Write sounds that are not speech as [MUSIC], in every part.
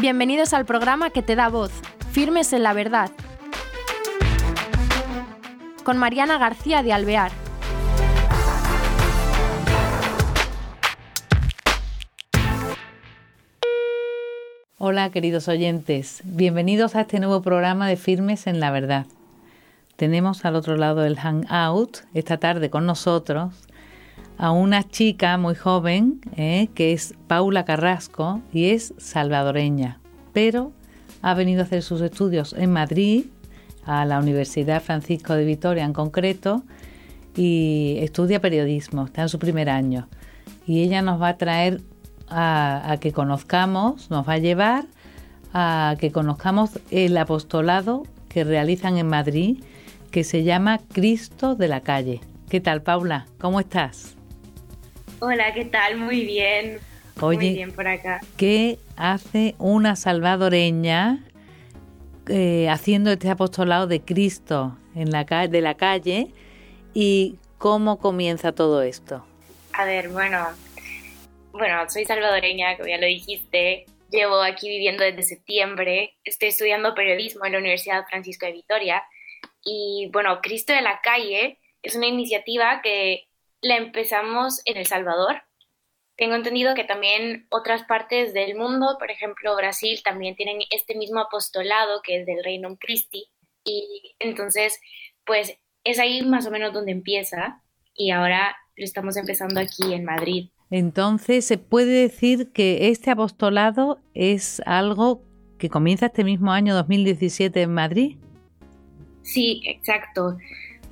Bienvenidos al programa que te da voz, Firmes en la Verdad, con Mariana García de Alvear. Hola queridos oyentes, bienvenidos a este nuevo programa de Firmes en la Verdad. Tenemos al otro lado del Hangout esta tarde con nosotros a una chica muy joven eh, que es Paula Carrasco y es salvadoreña, pero ha venido a hacer sus estudios en Madrid, a la Universidad Francisco de Vitoria en concreto, y estudia periodismo, está en su primer año. Y ella nos va a traer a, que conozcamos, nos va a llevar a que conozcamos el apostolado que realizan en Madrid, que se llama Cristo de la Calle. ¿Qué tal, Paula? ¿Cómo estás? Hola, ¿qué tal? Muy bien. Muy bien por acá. ¿Qué hace una salvadoreña eh, haciendo este apostolado de Cristo en la de la calle y cómo comienza todo esto? A ver, bueno, bueno, soy salvadoreña, como ya lo dijiste. Llevo aquí viviendo desde septiembre. Estoy estudiando periodismo en la Universidad Francisco de Vitoria. Y bueno, Cristo de la Calle es una iniciativa que la empezamos en El Salvador. Tengo entendido que también otras partes del mundo, por ejemplo Brasil, también tienen este mismo apostolado que es del Reino Christi. Y entonces, pues es ahí más o menos donde empieza. Y ahora lo estamos empezando aquí en Madrid. Entonces, ¿se puede decir que este apostolado es algo que comienza este mismo año 2017 en Madrid? Sí, exacto.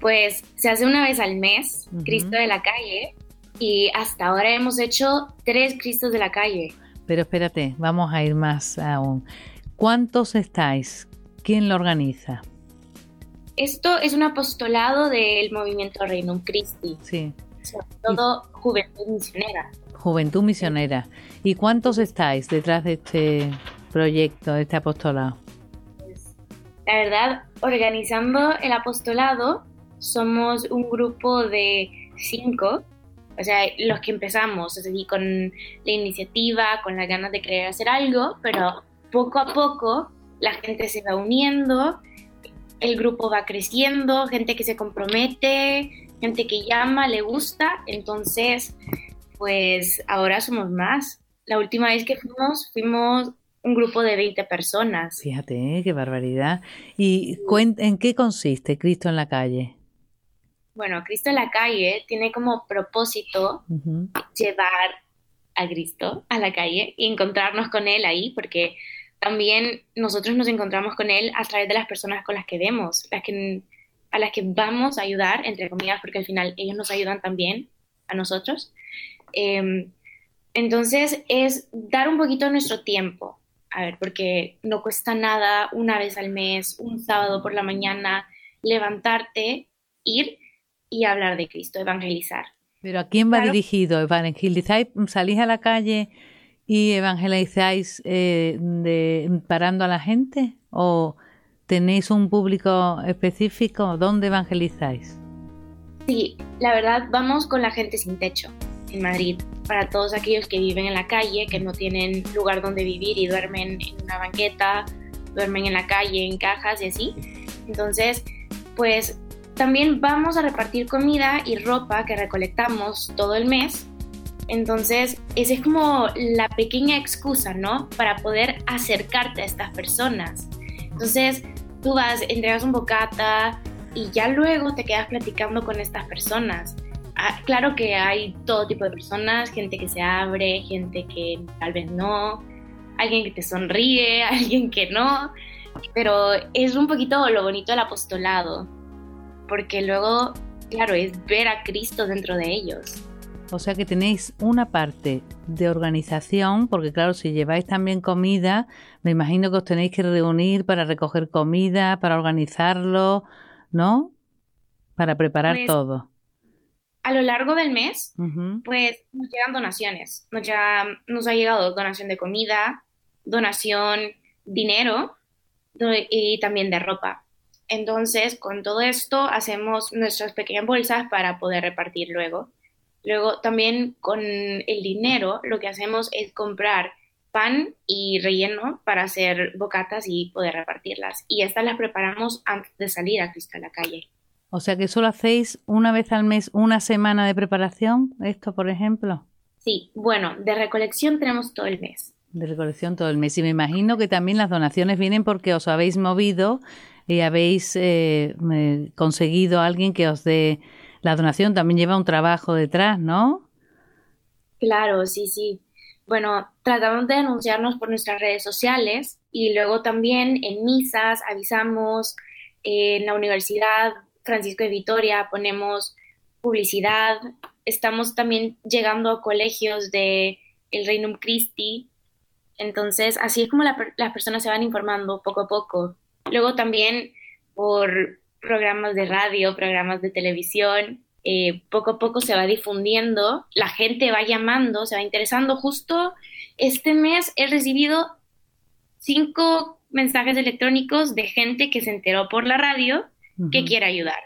Pues se hace una vez al mes, Cristo de la calle, y hasta ahora hemos hecho tres Cristos de la calle. Pero espérate, vamos a ir más aún. ¿Cuántos estáis? ¿Quién lo organiza? Esto es un apostolado del movimiento Reino Christi. Sí todo Juventud Misionera. Juventud Misionera. ¿Y cuántos estáis detrás de este proyecto, de este apostolado? Pues, la verdad, organizando el apostolado, somos un grupo de cinco, o sea, los que empezamos, así con la iniciativa, con las ganas de querer hacer algo, pero poco a poco la gente se va uniendo, el grupo va creciendo, gente que se compromete, gente que llama, le gusta, entonces pues ahora somos más. La última vez que fuimos, fuimos un grupo de 20 personas. Fíjate, qué barbaridad. ¿Y en qué consiste Cristo en la calle? Bueno, Cristo en la calle tiene como propósito llevar a Cristo a la calle y encontrarnos con Él ahí, porque también nosotros nos encontramos con Él a través de las personas con las que vemos, las que a las que vamos a ayudar, entre comillas, porque al final ellos nos ayudan también a nosotros. Em, entonces es dar un poquito nuestro tiempo, a ver, porque no cuesta nada una vez al mes, un sábado por la mañana, levantarte, ir y hablar de Cristo, evangelizar. Pero ¿a quién va dirigido? ¿Evangelizáis, salís a la calle y evangelizáis eh, de, parando a la gente? ¿O ¿Tenéis un público específico? ¿Dónde evangelizáis? Sí, la verdad vamos con la gente sin techo en Madrid, para todos aquellos que viven en la calle, que no tienen lugar donde vivir y duermen en una banqueta, duermen en la calle, en cajas y así. Entonces, pues también vamos a repartir comida y ropa que recolectamos todo el mes. Entonces, esa es como la pequeña excusa, ¿no? Para poder acercarte a estas personas. Entonces, tú vas, entregas un bocata y ya luego te quedas platicando con estas personas. Ah, claro que hay todo tipo de personas, gente que se abre, gente que tal vez no, alguien que te sonríe, [LAUGHS] alguien que no, pero es un poquito lo bonito del apostolado, porque luego, claro, es ver a Cristo dentro de ellos. O sea que tenéis una parte de organización, porque claro, si lleváis también comida, me imagino que os tenéis que reunir para recoger comida, para organizarlo, ¿no? Para preparar pues, todo. A lo largo del mes, pues nos llegan donaciones. Nos, nos ha llegado donación de comida, donación dinero y también de ropa. Entonces, con todo esto, hacemos nuestras pequeñas bolsas para poder repartir luego. Luego también con el dinero lo que hacemos es comprar pan y relleno para hacer bocatas y poder repartirlas. Y estas las preparamos antes de salir a Cristo a la calle. O sea que solo hacéis una vez al mes una semana de preparación, esto por ejemplo. Sí, bueno, de recolección tenemos todo el mes. De recolección todo el mes. Y me imagino que también las donaciones vienen porque os habéis movido y habéis eh, conseguido a alguien que os dé la donación. También lleva un trabajo detrás, ¿no? Claro, sí, sí. Bueno, tratamos de anunciarnos por nuestras redes sociales y luego también en misas avisamos, en la universidad Francisco de Vitoria ponemos publicidad, estamos también llegando a colegios de el Reino Christi, entonces así es como las personas se van informando poco a poco. Luego también por programas de radio, programas de televisión, eh, poco a poco se va difundiendo, la gente va llamando, se va interesando. Justo este mes he recibido cinco mensajes electrónicos de gente que se enteró por la radio que quiere ayudar.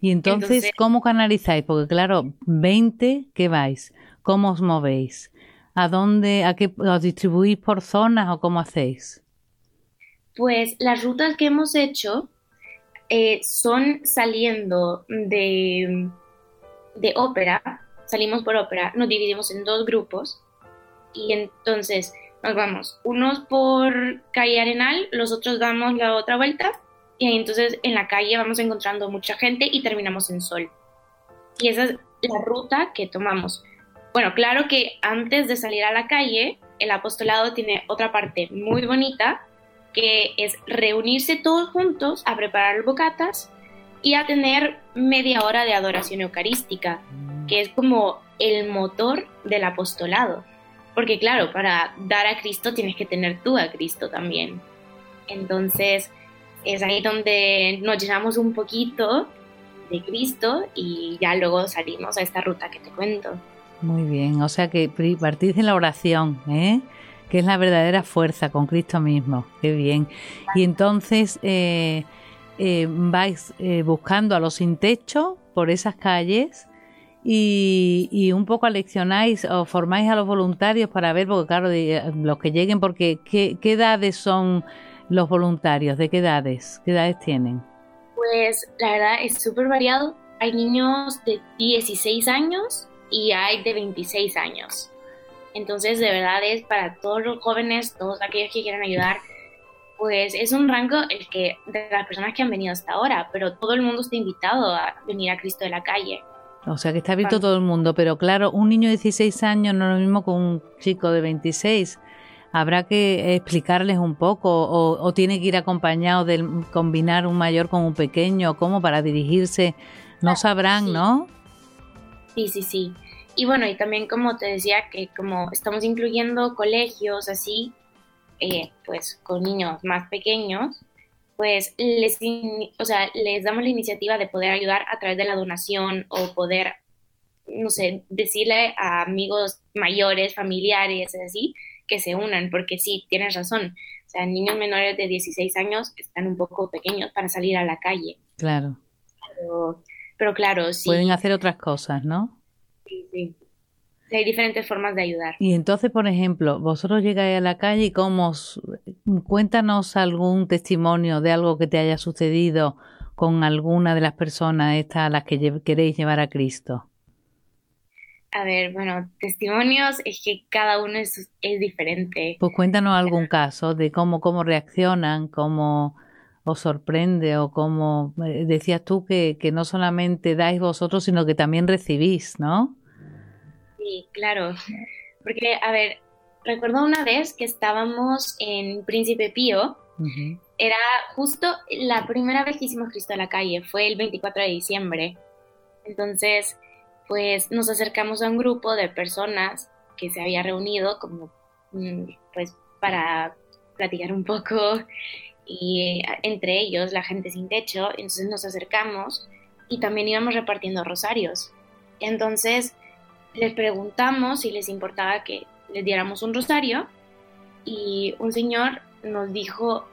Y entonces, ¿cómo canalizáis? Porque claro, 20, ¿qué vais? ¿Cómo os movéis? ¿A dónde, a qué os distribuís por zonas o cómo hacéis? Pues las rutas que hemos hecho eh, son saliendo de, de ópera, salimos por ópera, nos dividimos en dos grupos y entonces nos vamos unos por calle Arenal, los otros damos la otra vuelta y entonces en la calle vamos encontrando mucha gente y terminamos en Sol. Y esa es la ruta que tomamos. Bueno, claro que antes de salir a la calle, el apostolado tiene otra parte muy bonita, que es reunirse todos juntos a preparar bocatas y a tener media hora de adoración eucarística, que es como el motor del apostolado. Porque claro, para dar a Cristo tienes que tener tú a Cristo también. Entonces, es ahí donde nos llenamos un poquito de Cristo y ya luego salimos a esta ruta que te cuento. Muy bien, o sea que partís de la oración, ¿eh? Que es la verdadera fuerza con Cristo mismo. Qué bien. Y entonces eh, eh, vais eh, buscando a los sin techo por esas calles y, un poco aleccionáis o formáis a los voluntarios para ver, porque claro, los que lleguen, porque ¿qué, qué edades son los voluntarios? ¿De qué edades? ¿Qué edades tienen? Pues la verdad es súper variado. Hay niños de 16 años y hay de 26 años. Entonces, de verdad es para todos los jóvenes, todos aquellos que quieran ayudar, pues es un rango el que de las personas que han venido hasta ahora, pero todo el mundo está invitado a venir a Cristo de la calle. O sea que está abierto todo el mundo, pero claro, un niño de 16 años no es lo mismo que un chico de 26 habrá que explicarles un poco o, tiene que ir acompañado de combinar un mayor con un pequeño, como para dirigirse, no sabrán, ¿no? Sí, sí, sí. Y bueno, y también como te decía que como estamos incluyendo colegios así, eh, pues con niños más pequeños, pues les, o sea, les damos la iniciativa de poder ayudar a través de la donación o poder, no sé, decirle a amigos mayores, familiares, así, que se unan, porque sí, tienes razón. O sea, niños menores de 16 años están un poco pequeños para salir a la calle. Claro. Pero, claro, sí. Pueden hacer otras cosas, ¿no? Sí, sí. Hay diferentes formas de ayudar. Y entonces, por ejemplo, vosotros llegáis a la calle y cómo cuéntanos algún testimonio de algo que te haya sucedido con alguna de las personas estas a las que queréis llevar a Cristo. A ver, bueno, testimonios es que cada uno es, es diferente. Pues cuéntanos algún caso de cómo, cómo reaccionan, cómo os sorprende o cómo eh, decías tú que, que no solamente dais vosotros, sino que también recibís, ¿no? Sí, claro. Porque, a ver, recuerdo una vez que estábamos en Príncipe Pío. Era justo la primera vez que hicimos Cristo a la calle, fue el 24 de diciembre. Entonces, pues nos acercamos a un grupo de personas que se había reunido como mm, pues para platicar un poco y eh, entre ellos la gente sin techo, entonces nos acercamos y también íbamos repartiendo rosarios. Entonces les preguntamos si les importaba que les diéramos un rosario y un señor nos dijo,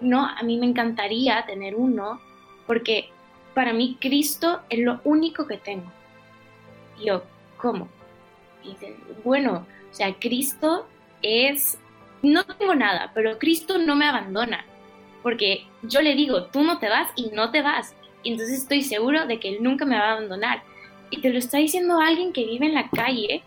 no, a mí me encantaría tener uno porque para mí Cristo es lo único que tengo. Y yo, ¿cómo? Y dice, bueno, o sea, Cristo es no tengo nada, pero Cristo no me abandona, porque yo le digo, tú no te vas y no te vas. Y entonces estoy seguro de que Él nunca me va a abandonar. Y te lo está diciendo alguien que vive en la calle,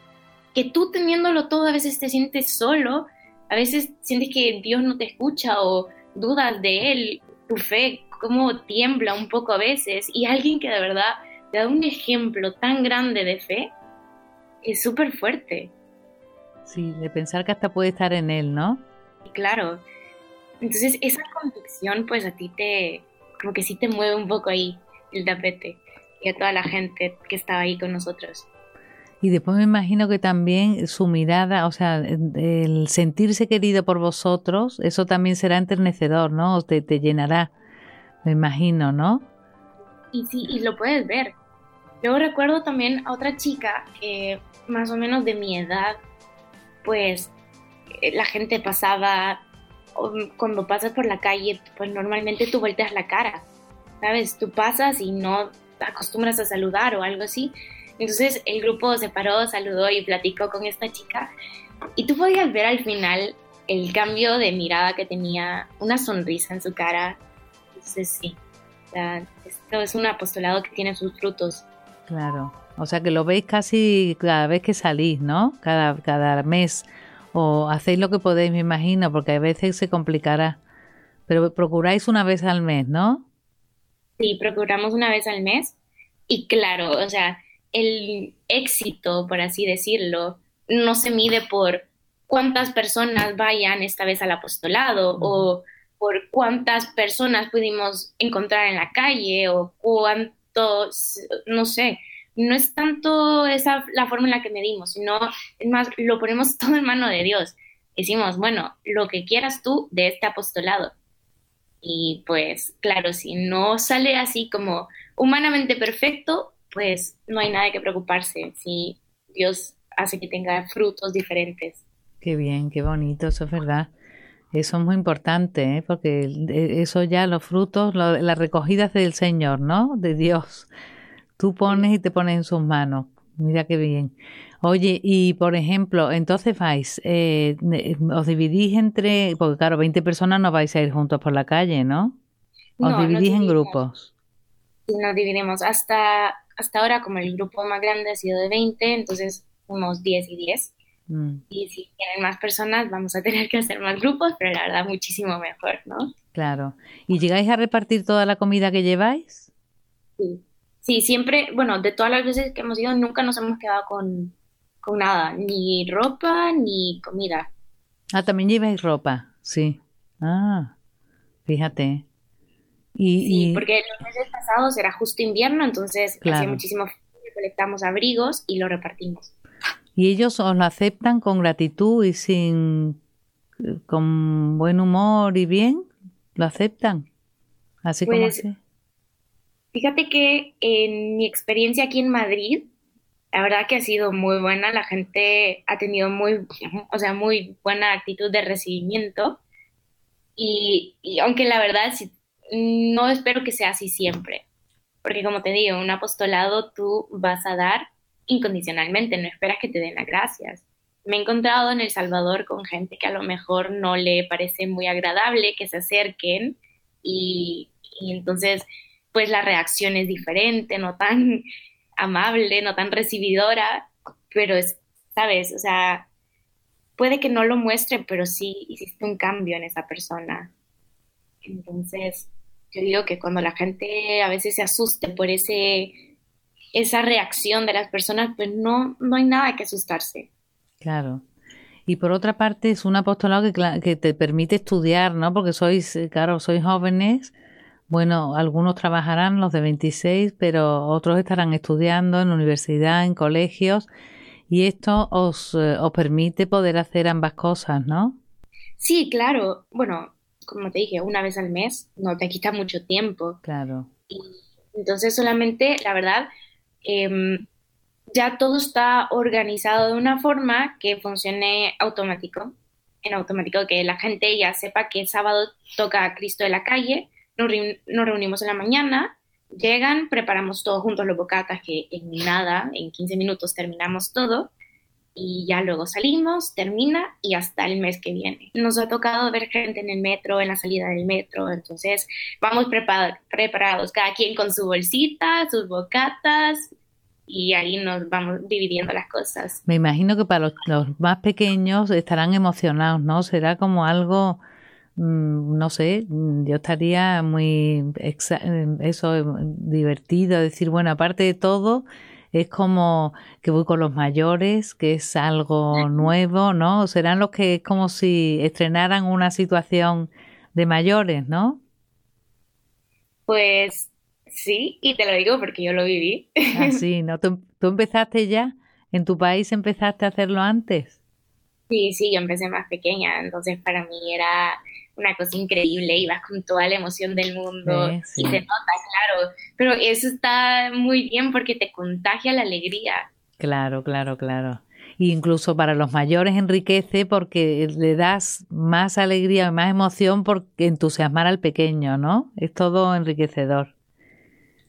que tú teniéndolo todo a veces te sientes solo, a veces sientes que Dios no te escucha o dudas de Él, tu fe, cómo tiembla un poco a veces. Y alguien que de verdad te da un ejemplo tan grande de fe, es súper fuerte. Sí, de pensar que hasta puede estar en Él, ¿no? Claro. Entonces esa convicción pues a ti te, como que sí te mueve un poco ahí el tapete y a toda la gente que estaba ahí con nosotros. Y después me imagino que también su mirada, o sea, el sentirse querido por vosotros, eso también será enternecedor, ¿no? Te, te llenará, me imagino, ¿no? Y sí, y lo puedes ver. Luego recuerdo también a otra chica que más o menos de mi edad, pues eh, la gente pasaba, cuando pasas por la calle, pues normalmente tú volteas la cara, ¿sabes? Tú pasas y no te acostumbras a saludar o algo así. Entonces el grupo se paró, saludó y platicó con esta chica. Y tú podías ver al final el cambio de mirada que tenía, una sonrisa en su cara. Entonces sí, esto es un apostolado que tiene sus frutos. Claro, o sea que lo veis casi cada vez que salís, ¿no? Cada, cada mes. O hacéis lo que podéis, me imagino, porque a veces se complicará. Pero procuráis una vez al mes, ¿no? Sí, procuramos una vez al mes. Y claro, o sea, el éxito, por así decirlo, no se mide por cuántas personas vayan esta vez al apostolado o por cuántas personas pudimos encontrar en la calle o cuántos, no sé, no es tanto esa la forma en la que medimos, sino más, lo ponemos [LAUGHS] todo en mano de Dios. Decimos, bueno, lo que quieras tú de este apostolado. Y pues, claro, si no sale así como humanamente perfecto, pues no hay nada que preocuparse si Dios hace que tenga frutos diferentes. Qué bien, qué bonito, eso es verdad. Eso es muy importante, ¿eh? porque e, eso ya, los frutos, las recogidas del Señor, ¿no? De Dios. Tú pones y te pones en sus manos. Mira qué bien. Oye, y por ejemplo, entonces vais, eh, os dividís entre, porque claro, 20 personas no vais a ir juntos por la calle, ¿no? Os dividís en grupos. Nos dividimos. Hasta hasta ahora, como el grupo más grande ha sido de 20, entonces unos 10 y 10. Mm. Y si tienen más personas, vamos a tener que hacer más grupos, pero la verdad, muchísimo mejor, ¿no? Claro. ¿Y llegáis a repartir toda la comida que lleváis? Sí. Sí, siempre, bueno, de todas las veces que hemos ido, nunca nos hemos quedado con, con nada, ni ropa ni comida. Ah, también lleváis ropa, sí. Ah, fíjate. Y, sí, porque los meses pasados era justo invierno, entonces hacía muchísimo frío, colectamos abrigos y lo repartimos. ¿Y ellos os lo aceptan con gratitud y sin con buen humor y bien? ¿Lo aceptan? Así como pues, así. Fíjate que en mi experiencia aquí en Madrid, la verdad que ha sido muy buena, la gente ha tenido muy, o sea, muy buena actitud de recibimiento. Y, y aunque la verdad, no espero que sea así siempre, porque como te digo, un apostolado tú vas a dar incondicionalmente, no esperas que te den las gracias. Me he encontrado en El Salvador con gente que a lo mejor no le parece muy agradable que se acerquen y, entonces pues la reacción es diferente, no tan amable, no tan recibidora, pero es, sabes, o sea, puede que no lo muestre, pero sí hiciste un cambio en esa persona. Entonces, yo digo que cuando la gente a veces se asuste por ese esa reacción de las personas, pues no, no hay nada que asustarse. Claro. Y por otra parte, es un apostolado que, que te permite estudiar, ¿no? Porque sois, eh, claro, sois jóvenes. Bueno, algunos trabajarán, los de 26, pero otros estarán estudiando en universidad, en colegios. Y esto os, eh, os permite poder hacer ambas cosas, ¿no? Sí, claro. Bueno, como te dije, una vez al mes, no te quita mucho tiempo. Claro. Y entonces solamente, la verdad, em, ya todo está organizado de una forma que funcione automático, en automático, que la gente ya sepa que el sábado toca a Cristo de la calle, nos, reunimos en la mañana, llegan, preparamos todos juntos los bocatas, que en nada, en 15 minutos terminamos todo, y ya luego salimos, termina y hasta el mes que viene. Nos ha tocado ver gente en el metro, en la salida del metro, entonces vamos preparados, cada quien con su bolsita, sus bocatas y ahí nos vamos dividiendo las cosas. Me imagino que para los, más pequeños estarán emocionados, ¿no? Será como algo no sé, yo estaría muy eso divertido, decir, bueno, aparte de todo, es como que voy con los mayores, que es algo nuevo, ¿no? Serán los que es como si estrenaran una situación de mayores, ¿no? Pues sí, y te lo digo porque yo lo viví. Ah, sí, [LAUGHS] ¿no? ¿Tú, ¿Tú, empezaste ya? ¿En tu país empezaste a hacerlo antes? Sí, sí, yo empecé más pequeña, entonces para mí era una cosa increíble, ibas con toda la emoción del mundo y se nota, claro, pero eso está muy bien porque te contagia la alegría. Claro, claro, claro. E incluso para los mayores enriquece porque le das más alegría, más emoción por entusiasmar al pequeño, ¿no? Es todo enriquecedor.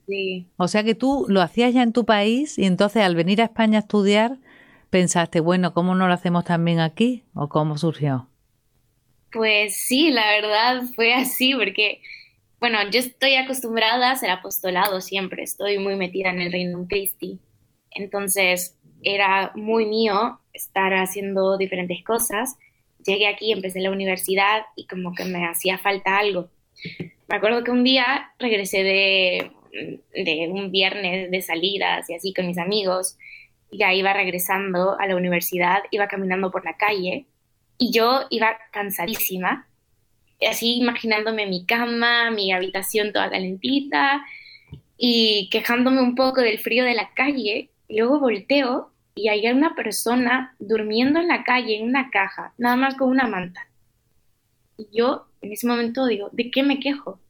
Sí. O sea que tú lo hacías ya en tu país y entonces al venir a España a estudiar pensaste, bueno, ¿cómo no lo hacemos también aquí? ¿O cómo surgió? Pues sí, la verdad fue así, porque, bueno, yo estoy acostumbrada a ser apostolado siempre, estoy muy metida en el Reino Christi. Entonces, era muy mío estar haciendo diferentes cosas. Llegué aquí, empecé la universidad y como que me hacía falta algo. Me acuerdo que un día regresé de, de un viernes de salidas y así con mis amigos. Ya iba regresando a la universidad, iba caminando por la calle y yo iba cansadísima, así imaginándome mi cama, mi habitación toda calentita y quejándome un poco del frío de la calle. Luego volteo y hay una persona durmiendo en la calle en una caja, nada más con una manta. Y yo en ese momento digo, ¿de qué me quejo?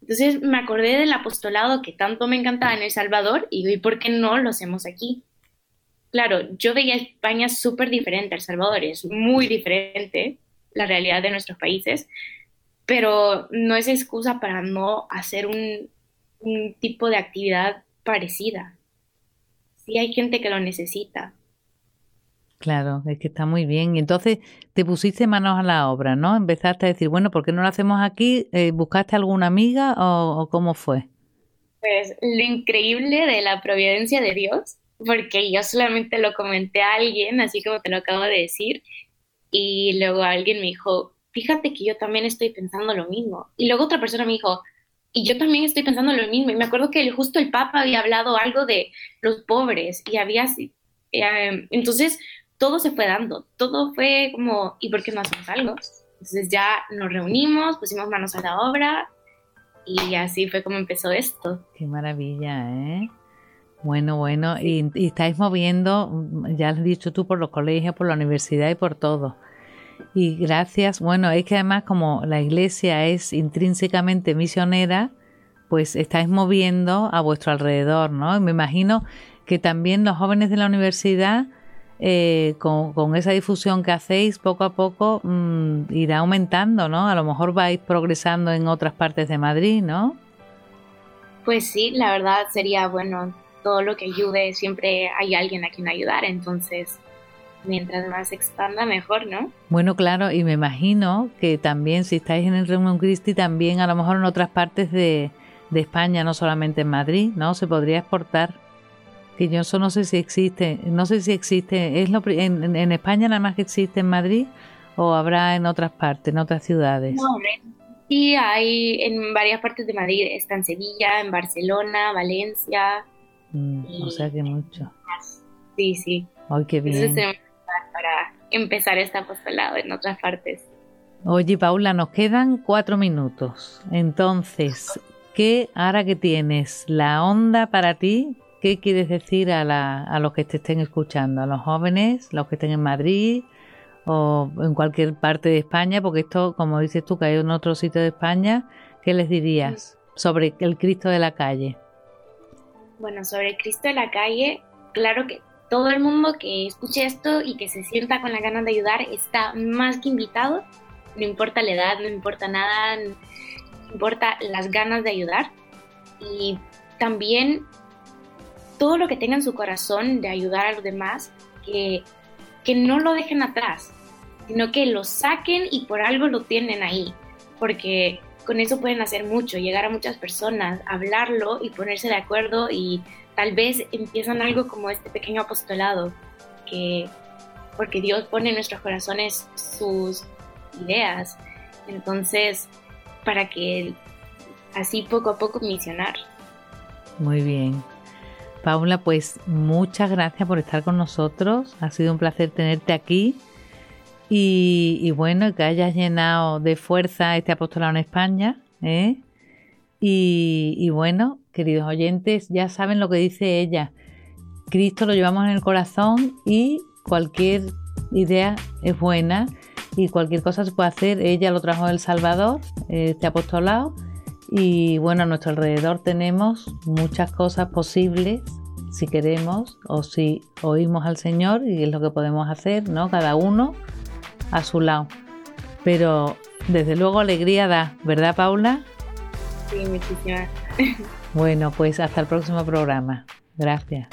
Entonces me acordé del apostolado que tanto me encantaba en El Salvador y digo, ¿y por qué no lo hacemos aquí? Claro, yo veía España súper diferente, El Salvador es muy diferente la realidad de nuestros países, pero no es excusa para no hacer un, tipo de actividad parecida. Sí hay gente que lo necesita. Claro, es que está muy bien. Y entonces te pusiste manos a la obra, ¿no? Empezaste a decir, bueno, ¿por qué no lo hacemos aquí? Eh, ¿Buscaste alguna amiga o, cómo fue? Pues lo increíble de la providencia de Dios porque yo solamente lo comenté a alguien, así como te lo acabo de decir, y luego alguien me dijo, fíjate que yo también estoy pensando lo mismo. Y luego otra persona me dijo, y yo también estoy pensando lo mismo. Y me acuerdo que justo el Papa había hablado algo de los pobres y había... Eh, entonces, todo se fue dando, todo fue como, ¿y por qué no hacemos algo? Entonces ya nos reunimos, pusimos manos a la obra y así fue como empezó esto. Qué maravilla, ¿eh? Bueno, bueno, y, estáis moviendo, ya has dicho tú, por los colegios, por la universidad y por todo. Y gracias, bueno, es que además como la iglesia es intrínsecamente misionera, pues estáis moviendo a vuestro alrededor, ¿no? Y me imagino que también los jóvenes de la universidad, eh, con, esa difusión que hacéis, poco a poco mm, irá aumentando, ¿no? A lo mejor vais progresando en otras partes de Madrid, ¿no? Pues sí, la verdad sería bueno todo lo que ayude, siempre hay alguien a quien ayudar, entonces mientras más se expanda, mejor, ¿no? Bueno, claro, y me imagino que también si estáis en el Reino Christi, también a lo mejor en otras partes de, España, no solamente en Madrid, ¿no? Se podría exportar. Que yo eso no sé si existe, no sé si existe, ¿es lo, en, en España nada más que existe en Madrid o habrá en otras partes, en otras ciudades? No, sí, hay en varias partes de Madrid, está en Sevilla, en Barcelona, Valencia, Mm, o sea que mucho. Sí, sí. Ay, qué bien. para empezar este apostolado en otras partes. Oye, Paula, nos quedan cuatro minutos. Entonces, ¿qué ahora que tienes la onda para ti? ¿Qué quieres decir a, la, a los que te estén escuchando? ¿A los jóvenes, los que estén en Madrid o en cualquier parte de España? Porque esto, como dices tú, que hay en otro sitio de España, ¿qué les dirías sobre el Cristo de la calle? Bueno, sobre Cristo de la calle, claro que todo el mundo que escuche esto y que se sienta con la ganas de ayudar está más que invitado. No importa la edad, no importa nada, importa las ganas de ayudar. Y también todo lo que tenga en su corazón de ayudar a los demás, que que no lo dejen atrás, sino que lo saquen y por algo lo tienen ahí, porque con eso pueden hacer mucho, llegar a muchas personas, hablarlo y ponerse de acuerdo y tal vez empiezan algo como este pequeño apostolado, que porque Dios pone en nuestros corazones sus ideas, entonces para que así poco a poco misionar. Muy bien. Paula, pues muchas gracias por estar con nosotros. Ha sido un placer tenerte aquí y, bueno, que hayas llenado de fuerza este apostolado en España. ¿eh? Y, bueno, queridos oyentes, ya saben lo que dice ella. Cristo lo llevamos en el corazón y cualquier idea es buena y cualquier cosa se puede hacer. Ella lo trajo del Salvador, este apostolado. Y bueno, a nuestro alrededor tenemos muchas cosas posibles si queremos o si oímos al Señor y es lo que podemos hacer, ¿no? Cada uno a su lado. Pero desde luego alegría da, ¿verdad Paula? Sí, muchísimas. Bueno, pues hasta el próximo programa. Gracias.